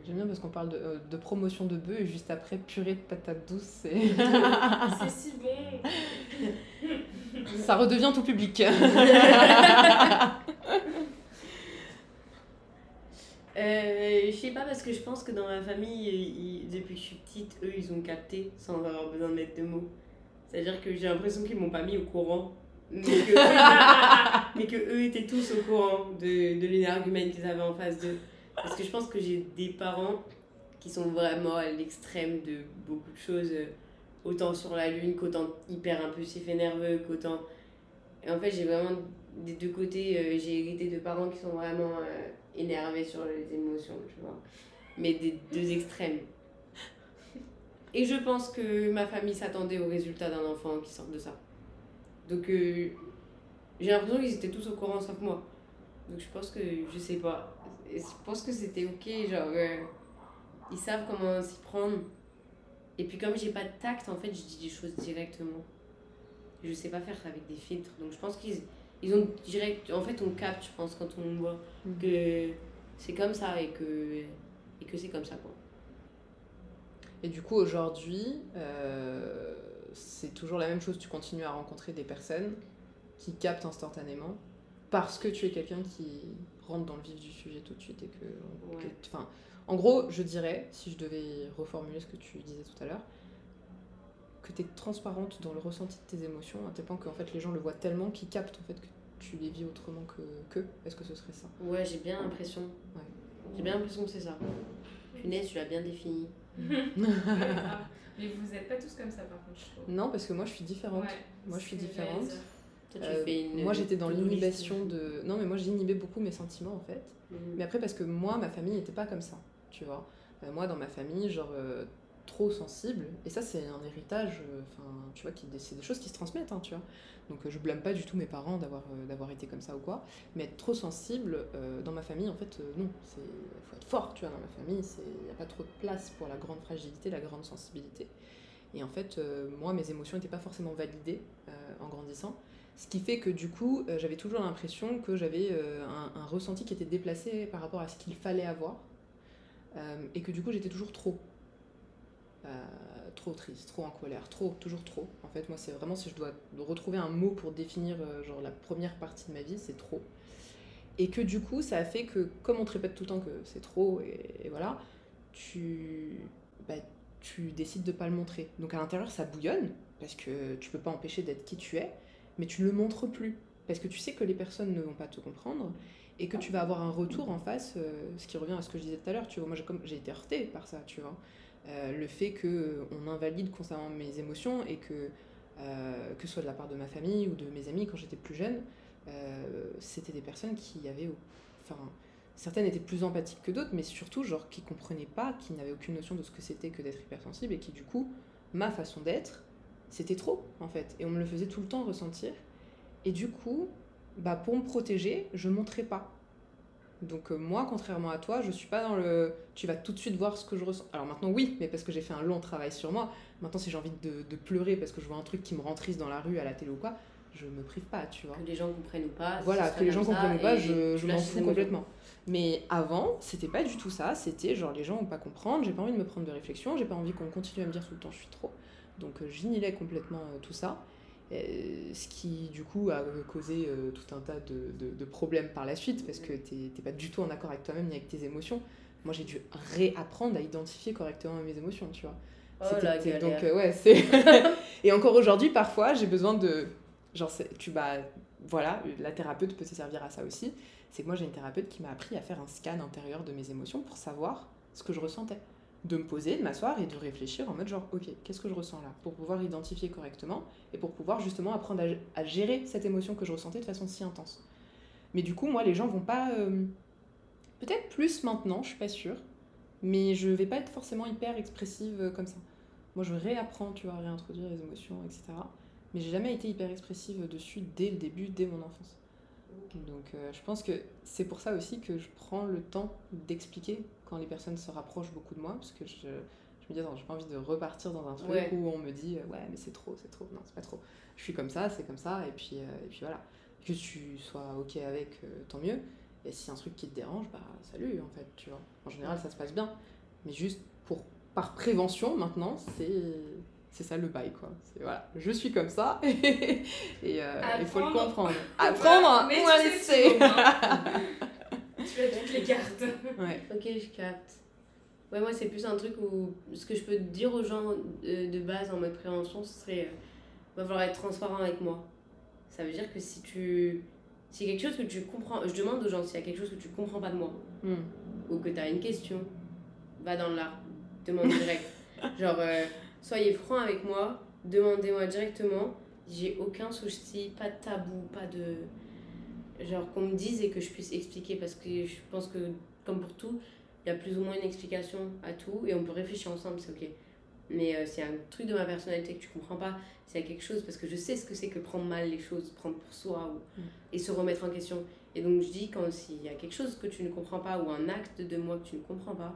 J'aime bien parce qu'on parle de, euh, de promotion de bœuf et juste après, purée de patates douces, c'est... c'est si bon. ça redevient tout public. Euh, sais pas parce que je pense que dans ma famille, ils- depuis que je suis petite, eux ils ont capté sans avoir besoin de mettre de mots. C'est-à-dire que j'ai l'impression qu'ils m'ont pas mis au courant. Mais que, mais que eux étaient tous au courant de, de l'énergumène qu'ils avaient en face d'eux. Parce que je pense que j'ai des parents qui sont vraiment à l'extrême de beaucoup de choses. autant sur la lune, qu'autant hyper impulsif et nerveux, qu'autant. Et en fait, j'ai vraiment des deux côtés, euh, j'ai hérité de parents qui sont vraiment euh, énervés sur les émotions, tu vois. Mais des deux extrêmes. Et je pense que ma famille s'attendait au résultat d'un enfant qui sort de ça. Donc euh, j'ai l'impression qu'ils étaient tous au courant sauf moi. Donc je pense que, je sais pas, je pense que c'était ok, genre, ils savent comment s'y prendre. Et puis comme j'ai pas de tact, en fait, je dis des choses directement. Je sais pas faire ça avec des filtres. Donc je pense qu'ils ils ont direct... En fait, on capte, je pense, quand on voit mhm. que c'est comme ça et que, et que c'est comme ça, quoi. Et du coup, aujourd'hui, euh, c'est toujours la même chose. Tu continues à rencontrer des personnes qui captent instantanément parce que tu es quelqu'un qui rentre dans le vif du sujet tout de suite et que, enfin, en gros, je dirais, si je devais reformuler ce que tu disais tout à l'heure, que tu es transparente dans le ressenti de tes émotions, à tel point que en fait, les gens le voient tellement qu'ils captent en fait, que tu les vis autrement que, que. Est-ce que ce serait ça? Ouais, j'ai bien l'impression. Ouais. J'ai bien l'impression que c'est ça. Punaise, tu l'as bien défini. Mais vous n'êtes pas tous comme ça par contre, je Non, parce que moi je suis différente. moi je suis différente. Euh, moi j'étais dans l'inhibition de. Non, mais moi j'inhibais beaucoup mes sentiments en fait. Mhm. Mais après, parce que moi, ma famille n'était pas comme ça, tu vois. Euh, moi, dans ma famille, genre, euh, trop sensible. Et ça, c'est un héritage, enfin, tu vois, qui, c'est des choses qui se transmettent, hein, tu vois. Donc je blâme pas du tout mes parents d'avoir, d'avoir été comme ça ou quoi. Mais être trop sensible, dans ma famille, en fait, non. Il faut être fort, tu vois, dans ma famille. Il n'y a pas trop de place pour la grande fragilité, la grande sensibilité. Et en fait, moi, mes émotions n'étaient pas forcément validées en grandissant. Ce qui fait que du coup, euh, j'avais toujours l'impression que j'avais euh, un, ressenti qui était déplacé par rapport à ce qu'il fallait avoir. Euh, et que du coup, j'étais toujours trop. Trop triste, trop en colère, trop, toujours trop. En fait, moi, c'est vraiment si je dois retrouver un mot pour définir genre la première partie de ma vie, c'est trop. Et que du coup, ça a fait que, comme on te répète tout le temps que c'est trop, et, voilà, tu, bah, tu décides de pas le montrer. Donc à l'intérieur, ça bouillonne, parce que tu peux pas empêcher d'être qui tu es mais tu ne le montres plus. Parce que tu sais que les personnes ne vont pas te comprendre et que tu vas avoir un retour en face, euh, ce qui revient à ce que je disais tout à l'heure, tu vois, moi j'ai été heurtée par ça, tu vois. Euh, le fait qu'on invalide constamment mes émotions et que, euh, que ce soit de la part de ma famille ou de mes amis quand j'étais plus jeune, c'était des personnes qui avaient... Enfin, certaines étaient plus empathiques que d'autres, mais surtout, genre, qui comprenaient pas, qui n'avaient aucune notion de ce que c'était que d'être hypersensible et qui, du coup, ma façon d'être, c'était trop en fait. Et on me le faisait tout le temps ressentir. Et du coup, bah, pour me protéger, je montrais pas. Donc euh, moi, contrairement à toi, je suis pas dans le... Tu vas tout de suite voir ce que je ressens. Alors maintenant, oui, mais parce que j'ai fait un long travail sur moi. Maintenant, si j'ai envie de, de, pleurer parce que je vois un truc qui me rend triste dans la rue, à la télé ou quoi, je me prive pas, tu vois. Que les gens comprennent pas. Voilà, que les gens comprennent pas, je, je m'en fous complètement. Mais avant, c'était pas du tout ça. C'était genre, les gens vont pas comprendre, j'ai pas envie de me prendre de réflexion, j'ai pas envie qu'on continue à me dire tout le temps je suis trop. Donc euh, j'inhilais complètement euh, tout ça. Ce qui du coup a causé euh, tout un tas de, problèmes par la suite parce que tu n'es pas du tout en accord avec toi-même ni avec tes émotions. Moi j'ai dû réapprendre à identifier correctement mes émotions, tu vois. Oh la donc ouais, c'est et encore aujourd'hui parfois j'ai besoin de genre tu vas voilà, la thérapeute peut se servir à ça aussi. C'est que moi j'ai une thérapeute qui m'a appris à faire un scan intérieur de mes émotions pour savoir ce que je ressentais de me poser, de m'asseoir et de réfléchir en mode genre, ok, qu'est-ce que je ressens là Pour pouvoir identifier correctement et pour pouvoir justement apprendre à, gérer cette émotion que je ressentais de façon si intense. Mais du coup, moi, les gens vont pas. Euh, peut-être plus maintenant, je suis pas sûre, mais je vais pas être forcément hyper expressive euh, comme ça. Moi, je réapprends, tu vois, à réintroduire les émotions, etc. Mais j'ai jamais été hyper expressive dessus dès le début, dès mon enfance. Donc euh, je pense que c'est pour ça aussi que je prends le temps d'expliquer quand les personnes se rapprochent beaucoup de moi, parce que je, je me dis, j'ai pas envie de repartir dans un truc où on me dit, euh, ouais, mais c'est trop, c'est trop. Non, c'est pas trop. Je suis comme ça, c'est comme ça, et puis, euh, et puis voilà. Que tu sois OK avec, tant mieux. Et si un truc qui te dérange, bah salut, en fait, tu vois. En général, ça se passe bien. Mais juste pour, par prévention, maintenant, c'est c'est ça le bail quoi. Voilà, je suis comme ça et euh, il faut le comprendre. Apprendre mais ou à laisser. Hein. tu as toutes les cartes. Ouais. Ok, je capte. Ouais, moi c'est plus un truc où ce que je peux dire aux gens de, base en mode prévention, ce serait euh, va falloir être transparent avec moi. Ça veut dire que si tu si quelque chose que tu comprends, je demande aux gens s'il y a quelque chose que tu comprends pas de moi hmm. ou que tu as une question, va dans l'art, demande direct. Genre euh, soyez franc avec moi, demandez-moi directement. J'ai aucun souci, pas de tabou, pas de. Genre qu'on me dise et que je puisse expliquer parce que je pense que, comme pour tout, il y a plus ou moins une explication à tout et on peut réfléchir ensemble, c'est ok. Mais euh, c'est un truc de ma personnalité que tu comprends pas, s'il y a quelque chose, parce que je sais ce que c'est que prendre mal les choses, prendre pour soi ou, Mm. et se remettre en question. Et donc je dis, quand s'il y a quelque chose que tu ne comprends pas ou un acte de moi que tu ne comprends pas,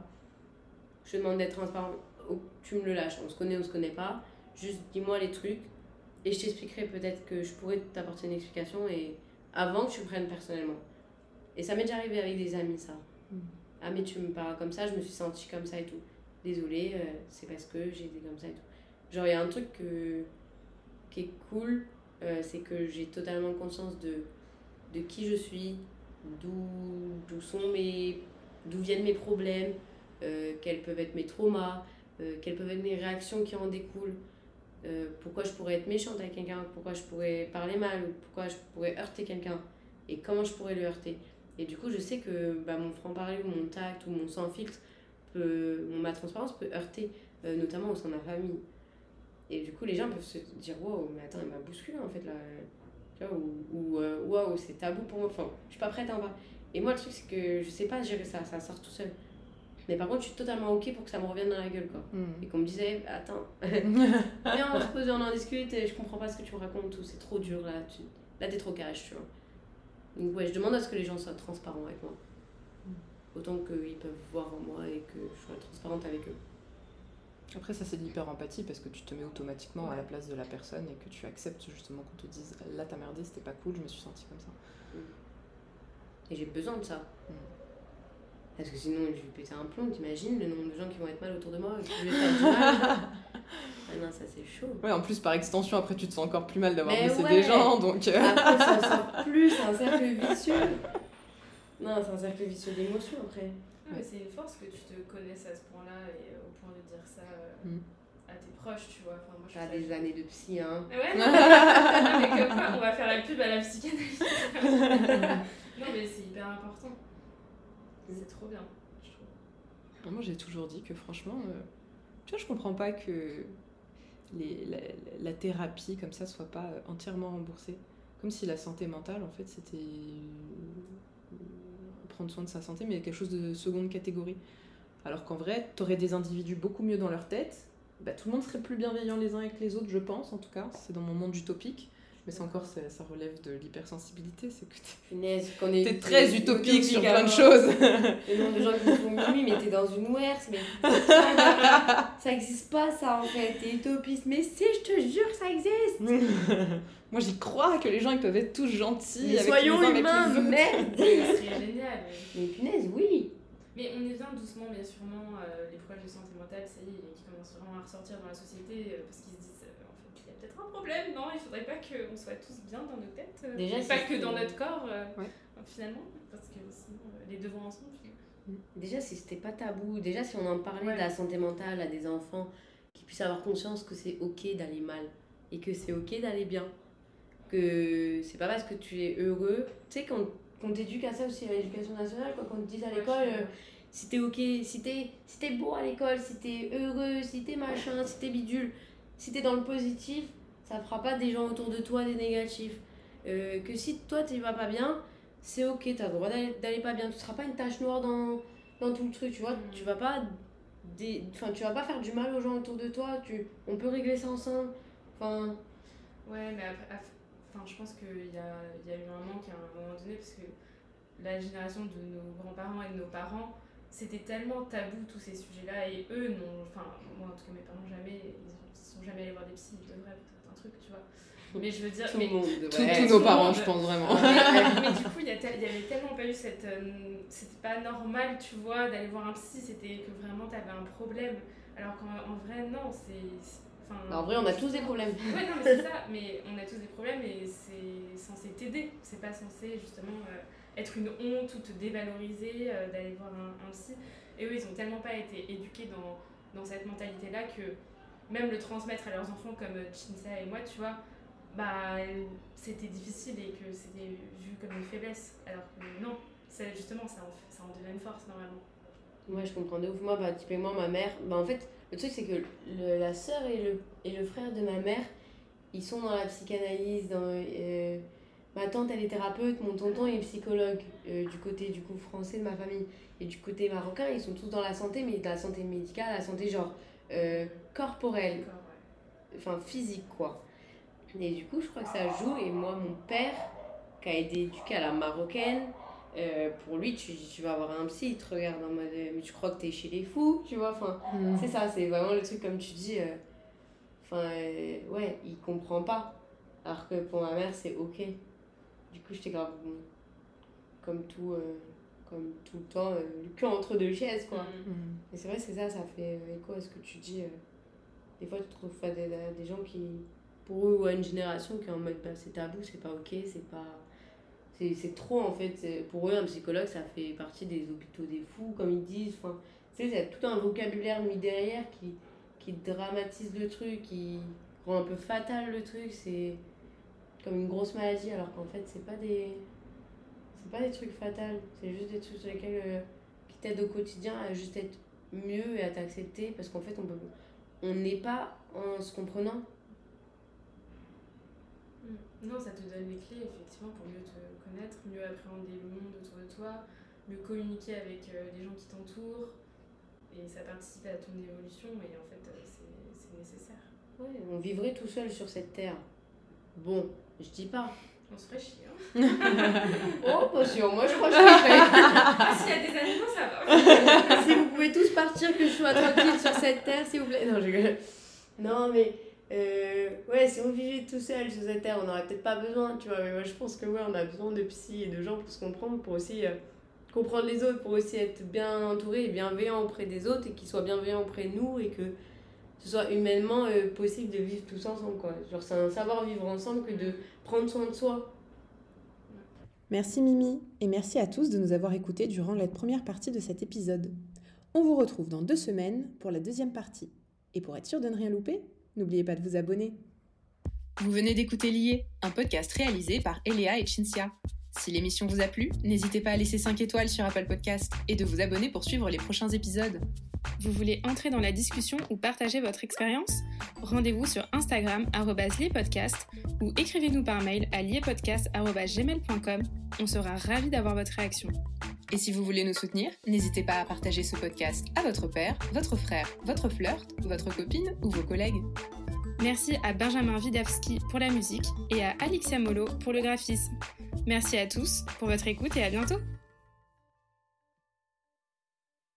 je demande d'être transparent, tu me le lâches. On se connaît, on se connaît pas, juste dis-moi les trucs et je t'expliquerai peut-être que je pourrais t'apporter une explication et avant que tu le prennes personnellement. Et ça m'est déjà arrivé avec des amis, ça. Mm. Ah, mais tu me parles comme ça, je me suis sentie comme ça et tout. Désolée, euh, c'est parce que j'ai été comme ça et tout. Genre, il y a un truc que, qui est cool, euh, c'est que j'ai totalement conscience de, de qui je suis, d'où d'où sont mes. d'où viennent mes problèmes, euh, quels peuvent être mes traumas, euh, quelles peuvent être mes réactions qui en découlent. euh, pourquoi je pourrais être méchante avec quelqu'un, pourquoi je pourrais parler mal, ou pourquoi je pourrais heurter quelqu'un, et comment je pourrais le heurter. Et du coup, je sais que bah, mon franc-parler, mon tact, ou mon sans-filtre, ma transparence peut heurter, euh, notamment au sein de ma famille. Et du coup, les gens peuvent se dire Waouh, mais attends, elle m'a bousculé en fait là. Ou ou, Waouh, c'est tabou pour moi. Enfin, je suis pas prête en parler. Et moi, le truc, c'est que je sais pas gérer ça, ça sort tout seul. Mais par contre, je suis totalement ok pour que ça me revienne dans la gueule quoi. Mm. Et qu'on me disait Attends, viens, on se pose, on en discute, et je comprends pas ce que tu me racontes, ou c'est trop dur là, tu... là t'es trop cash, tu vois. Donc, ouais, je demande à ce que les gens soient transparents avec moi. Autant qu'ils peuvent voir en moi et que je sois transparente avec eux. Après, ça, c'est de l'hyper-empathie parce que tu te mets automatiquement à la place de la personne et que tu acceptes justement qu'on te dise là, t'as merdé, c'était pas cool, je me suis sentie comme ça. Et j'ai besoin de ça. Parce que sinon, je vais péter un plomb, t'imagines le nombre de gens qui vont être mal autour de moi qui du mal. Ah non, ça c'est chaud. Ouais, en plus, par extension, après, tu te sens encore plus mal d'avoir blessé ouais. des gens, donc. euh, Après, ça sort plus, c'est un cercle vicieux. Non, c'est un cercle vicieux d'émotions après. Mais c'est une force que tu te connaisses à ce point-là et euh, au point de dire ça euh, Mm. à tes proches, tu vois. Enfin, moi, je T'as des années de psy, hein. Ouais, non, non, mais comme quoi, on va faire la pub à la psychanalyse. non, mais c'est hyper important. C'est trop bien, je trouve. Moi, j'ai toujours dit que franchement, euh, tu vois, je comprends pas que les, la, la thérapie comme ça soit pas euh, entièrement remboursée. Comme si la santé mentale, en fait, c'était euh, prendre soin de sa santé, mais quelque chose de seconde catégorie. Alors qu'en vrai, t'aurais des individus beaucoup mieux dans leur tête. Bah, tout le monde serait plus bienveillant les uns avec les autres, je pense, en tout cas. C'est dans mon monde utopique. Mais c'est encore, ça, ça relève de l'hypersensibilité. C'est que t'es- Punaise, qu'on est. t'es très utopique sur plein de choses. Le nombre de gens qui me font mimi, mais t'es dans une WERS, mais ça, ça existe pas ça en fait, t'es utopiste. Mais si, je te jure, ça existe. Moi j'y crois que les gens ils peuvent être tous gentils. Mais avec soyons les humains, les merde. Ce serait génial. mais- Mais punaise, oui. Mais on y vient doucement, mais sûrement, euh, les problèmes de santé mentale, ça y est, qui commencent vraiment à ressortir dans la société, euh, parce qu'ils se disent, peut-être un problème, non Il faudrait pas qu'on soit tous bien dans nos têtes, euh, Déjà, pas que dans notre corps, euh, Ouais. finalement, parce que sinon, euh, les deux vont ensemble. Déjà, si c'était pas tabou, déjà, si on en parlait Ouais. de la santé mentale à des enfants, qui puissent avoir conscience que c'est ok d'aller mal et que c'est ok d'aller bien. Que c'est pas parce que tu es heureux. Tu sais, quand qu'on t'éduque à ça aussi à l'éducation nationale, quoi, qu'on te dise à l'école. Ouais, euh, si t'es ok, si t'es si t'es beau à l'école, si t'es heureux, si t'es machin, si t'es bidule, si t'es dans le positif, ça fera pas des gens autour de toi des négatifs. Euh, que si toi tu vas pas bien, c'est ok, t'as le droit d'aller pas bien. Tu seras pas une tache noire dans, dans tout le truc, tu vois. Mhm. Tu vas pas. Des, enfin, tu vas pas faire du mal aux gens autour de toi, tu, on peut régler ça ensemble. Enfin, Ouais, mais après, enfin, je pense qu'il y a, il y a eu un manque à un moment donné, parce que la génération de nos grands-parents et de nos parents, c'était tellement tabou tous ces sujets-là, et eux, non, enfin, moi en tout cas, mes parents, jamais, ils ont- sont jamais allés voir des psys, ils devraient pour certains trucs, tu vois. Mais je veux dire, tout mais, le monde Tous- tout nos parents, monde. je pense vraiment. mais, mais du coup, il y, y avait tellement pas eu cette. euh, c'était pas normal, tu vois, d'aller voir un psy, c'était que vraiment t'avais un problème. Alors qu'en en vrai, non, c'est. c'est- enfin, En vrai, on a tous des problèmes. Ouais, non, mais c'est ça, mais on a tous des problèmes et c'est censé t'aider. C'est pas censé justement euh, être une honte ou te dévaloriser euh, d'aller voir un, un psy. Et eux, ils ont tellement pas été éduqués dans, dans cette mentalité-là que même le transmettre à leurs enfants comme euh, Chinsa et moi, tu vois, bah c'était difficile et que c'était vu comme une faiblesse. Alors que non, c'est justement, ça en, ça en devient une force normalement. Ouais, je comprends de ouf. Moi, bah, typiquement, ma mère, bah, en fait, le truc, c'est que la sœur et le, et le frère de ma mère, ils sont dans la psychanalyse. Dans, euh, ma tante, elle est thérapeute, mon tonton est psychologue euh, du côté du coup français de ma famille. Et du côté marocain, ils sont tous dans la santé, mais dans la santé médicale, la santé genre corporelle, enfin physique quoi. Et du coup, je crois que ça joue. Et moi, mon père, qui a été éduqué à la marocaine, euh, pour lui, tu, tu vas avoir un psy, il te regarde en mode euh, Mais tu crois que t'es chez les fous, tu vois. Enfin, Mm. c'est ça, c'est vraiment le truc comme tu dis. euh, Enfin, euh, ouais, il comprend pas. Alors que pour ma mère, c'est ok. Du coup, j'étais grave. bon, Comme tout, comme tout le temps, le cul entre deux chaises, quoi. Mm. Mm. Et c'est vrai, c'est ça, ça fait écho à ce que tu dis. Des fois, tu trouves des, des gens qui, pour eux ou à une génération, qui est en mode bah, c'est tabou, c'est pas ok, c'est pas. C'est trop en fait. Pour eux, un psychologue, ça fait partie des hôpitaux des fous, comme ils disent. Enfin, tu sais, il y a tout un vocabulaire mis derrière qui, qui dramatise le truc, qui rend un peu fatal le truc. C'est comme une grosse maladie, alors qu'en fait, c'est pas des. C'est pas des trucs fatals, c'est juste des trucs sur lesquels. euh, qui t'aident au quotidien à juste être mieux et à t'accepter parce qu'en fait on peut on n'est pas en se comprenant Mm. Non, ça te donne les clés, effectivement, pour mieux te connaître, mieux appréhender le monde autour de toi, mieux communiquer avec euh, les gens qui t'entourent. Et ça participe à ton évolution, et en fait, euh, c'est nécessaire. ouais, on vivrait tout seul sur cette terre bon je dis pas On se ferait chier. Hein. oh pas sûr moi je crois que je kifferais. ah, s'il y a des animaux, ça va. vous pouvez tous partir que je sois tranquille sur cette terre s'il vous plaît. Non non mais euh, ouais si on vivait tout seul sur cette terre on n'aurait peut-être pas besoin tu vois. Mais moi je pense que ouais on a besoin de psy et de gens pour se comprendre pour aussi euh, comprendre les autres pour aussi être bien entouré et bienveillant auprès des autres et qu'ils soient bienveillants auprès de nous et que ce soit humainement euh, possible de vivre tous ensemble quoi. Genre c'est un savoir vivre ensemble que de prendre soin de soi. Merci Mimi. Et merci à tous de nous avoir écoutés durant la première partie de cet épisode. On vous retrouve dans deux semaines pour la deuxième partie. Et pour être sûr de ne rien louper, n'oubliez pas de vous abonner. Vous venez d'écouter Lié, un podcast réalisé par Eléa et Cinzia. Si l'émission vous a plu, n'hésitez pas à laisser 5 étoiles sur Apple Podcast et de vous abonner pour suivre les prochains épisodes. Vous voulez entrer dans la discussion ou partager votre expérience? Rendez-vous sur Instagram liepodcast ou écrivez-nous par mail à liepodcast.gmail.com. On sera ravis d'avoir votre réaction. Et si vous voulez nous soutenir, n'hésitez pas à partager ce podcast à votre père, votre frère, votre flirt, votre copine ou vos collègues. Merci à Benjamin Widawski pour la musique et à Alexia Molo pour le graphisme. Merci à tous pour votre écoute et à bientôt